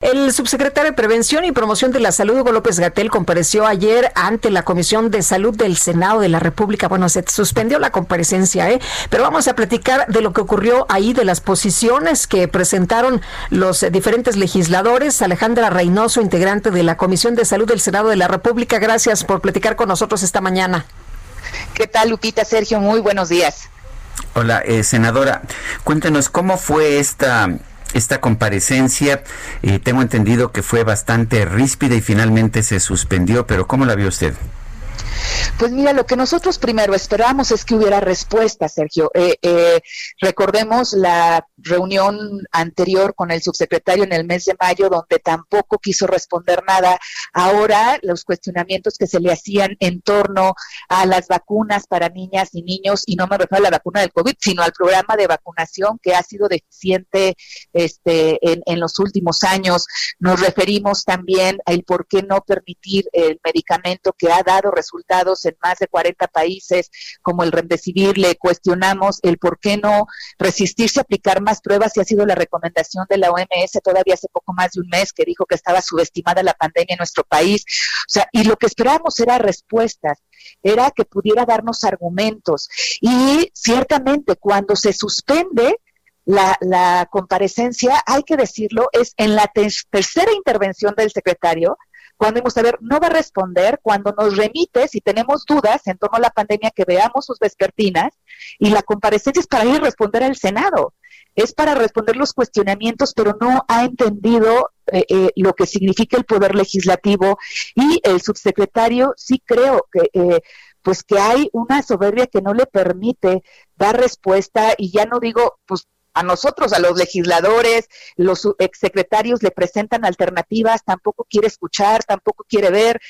El subsecretario de Prevención y Promoción de la Salud, Hugo López Gatel, compareció ayer ante la Comisión de Salud del Senado de la República. Bueno, se suspendió la comparecencia, ¿eh? Pero vamos a platicar de lo que ocurrió ahí, de las posiciones que presentaron los diferentes legisladores. Alejandra Reynoso, integrante de la Comisión de Salud del Senado de la República, gracias por platicar con nosotros esta mañana. ¿Qué tal, Lupita? Sergio, muy buenos días. Hola, eh, senadora. Cuéntenos cómo fue esta esta comparecencia. Eh, tengo entendido que fue bastante ríspida y finalmente se suspendió, pero ¿cómo la vio usted? Pues mira, lo que nosotros primero esperamos es que hubiera respuesta, Sergio. Eh, eh, recordemos la reunión anterior con el subsecretario en el mes de mayo, donde tampoco quiso responder nada. Ahora, los cuestionamientos que se le hacían en torno a las vacunas para niñas y niños, y no me refiero a la vacuna del COVID, sino al programa de vacunación que ha sido deficiente este, en, en los últimos años. Nos referimos también al por qué no permitir el medicamento que ha dado resultados en más de 40 países, como el Remdesivir. Le cuestionamos el por qué no resistirse a aplicar más pruebas y ha sido la recomendación de la OMS todavía hace poco más de un mes que dijo que estaba subestimada la pandemia en nuestro país. O sea, y lo que esperábamos era respuestas, era que pudiera darnos argumentos. Y ciertamente cuando se suspende, la, la, comparecencia, hay que decirlo, es en la tercera intervención del secretario, cuando ver, no va a responder cuando nos remite, si tenemos dudas en torno a la pandemia, que veamos sus vespertinas, y la comparecencia es para ir a responder al Senado. Es para responder los cuestionamientos, pero no ha entendido eh, eh, lo que significa el poder legislativo. Y el subsecretario sí creo que eh, pues que hay una soberbia que no le permite dar respuesta y ya no digo pues a nosotros, a los legisladores, los exsecretarios le presentan alternativas, tampoco quiere escuchar, tampoco quiere ver,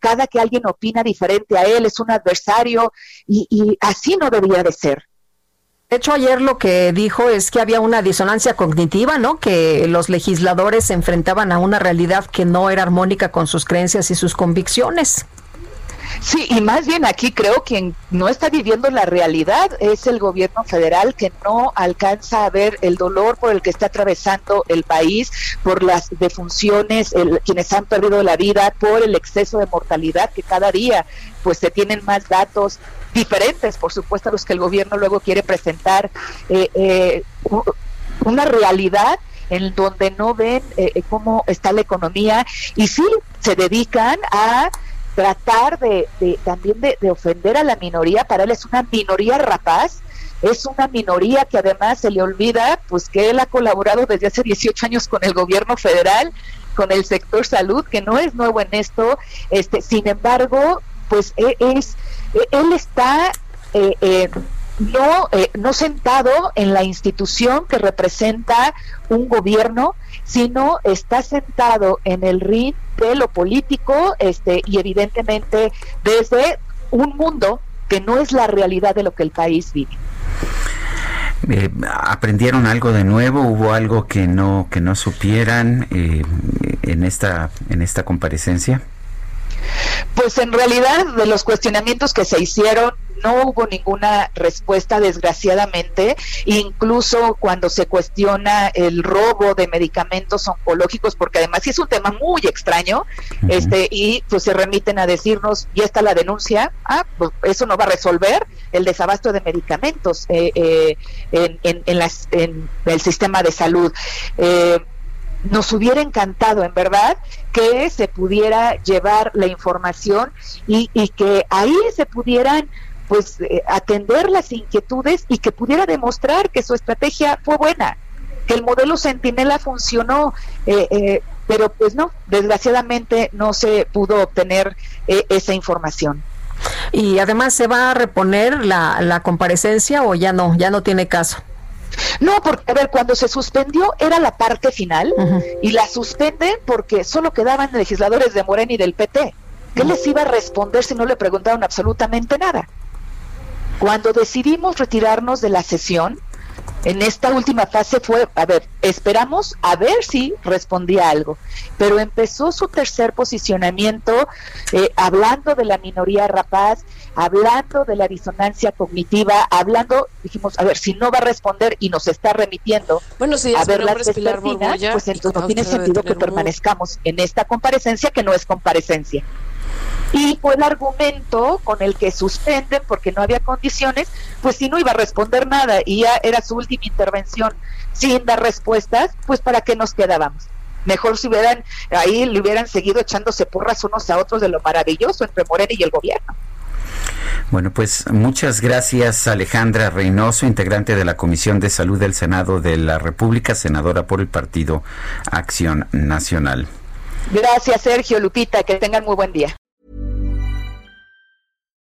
cada que alguien opina diferente a él es un adversario y, y así no debería de ser. De hecho, ayer lo que dijo es que había una disonancia cognitiva, ¿no? Que los legisladores se enfrentaban a una realidad que no era armónica con sus creencias y sus convicciones. Sí, y más bien aquí creo quien no está viviendo la realidad. Es el gobierno federal que no alcanza a ver el dolor por el que está atravesando el país, por las defunciones, quienes han perdido la vida, por el exceso de mortalidad que cada día pues se tienen más datos diferentes, por supuesto, a los que el gobierno luego quiere presentar eh, eh, una realidad en donde no ven eh, cómo está la economía. Y sí se dedican a tratar de, también de, ofender a la minoría, para él es una minoría rapaz, es una minoría que además se le olvida pues que él ha colaborado desde hace 18 años con el gobierno federal, con el sector salud, que no es nuevo en esto, este, sin embargo, pues e, es, e, él está eh, eh, no, eh, no sentado en la institución que representa un gobierno, sino está sentado en el ring de lo político este, y evidentemente desde un mundo que no es la realidad de lo que el país vive. Eh, aprendieron algo de nuevo hubo algo que no que no supieran eh, en esta en esta comparecencia pues en realidad de los cuestionamientos que se hicieron no hubo ninguna respuesta, desgraciadamente. Incluso cuando se cuestiona el robo de medicamentos oncológicos, porque además sí es un tema muy extraño, este y pues se remiten a decirnos, y está la denuncia, ah, pues eso no va a resolver el desabasto de medicamentos eh, eh, en, en, las, en el sistema de salud. Eh, nos hubiera encantado, en verdad, que se pudiera llevar la información y, y que ahí se pudieran pues eh, atender las inquietudes y que pudiera demostrar que su estrategia fue buena, que el modelo Centinela funcionó, eh, eh, pero pues no, desgraciadamente no se pudo obtener esa información. Y además se va a reponer la, la comparecencia o ya no, ya no tiene caso. No, porque, a ver, cuando se suspendió era la parte final y la suspenden porque solo quedaban legisladores de Morena y del PT. ¿Qué les iba a responder si no le preguntaron absolutamente nada? Cuando decidimos retirarnos de la sesión, en esta última fase fue, a ver, esperamos a ver si respondía algo, pero empezó su tercer posicionamiento eh, hablando de la minoría rapaz, hablando de la disonancia cognitiva, hablando, dijimos, a ver, si no va a responder y nos está remitiendo a ver las pues entonces no tiene sentido que permanezcamos en esta comparecencia que no es comparecencia y fue el argumento con el que suspenden porque no había condiciones, pues si no iba a responder nada y ya era su última intervención sin dar respuestas, pues para qué nos quedábamos. Mejor si hubieran ahí le hubieran seguido echándose porras unos a otros de lo maravilloso entre Morena y el gobierno. Bueno, pues muchas gracias Alejandra Reynoso, integrante de la Comisión de Salud del Senado de la República, senadora por el Partido Acción Nacional. Gracias Sergio, Lupita, que tengan muy buen día.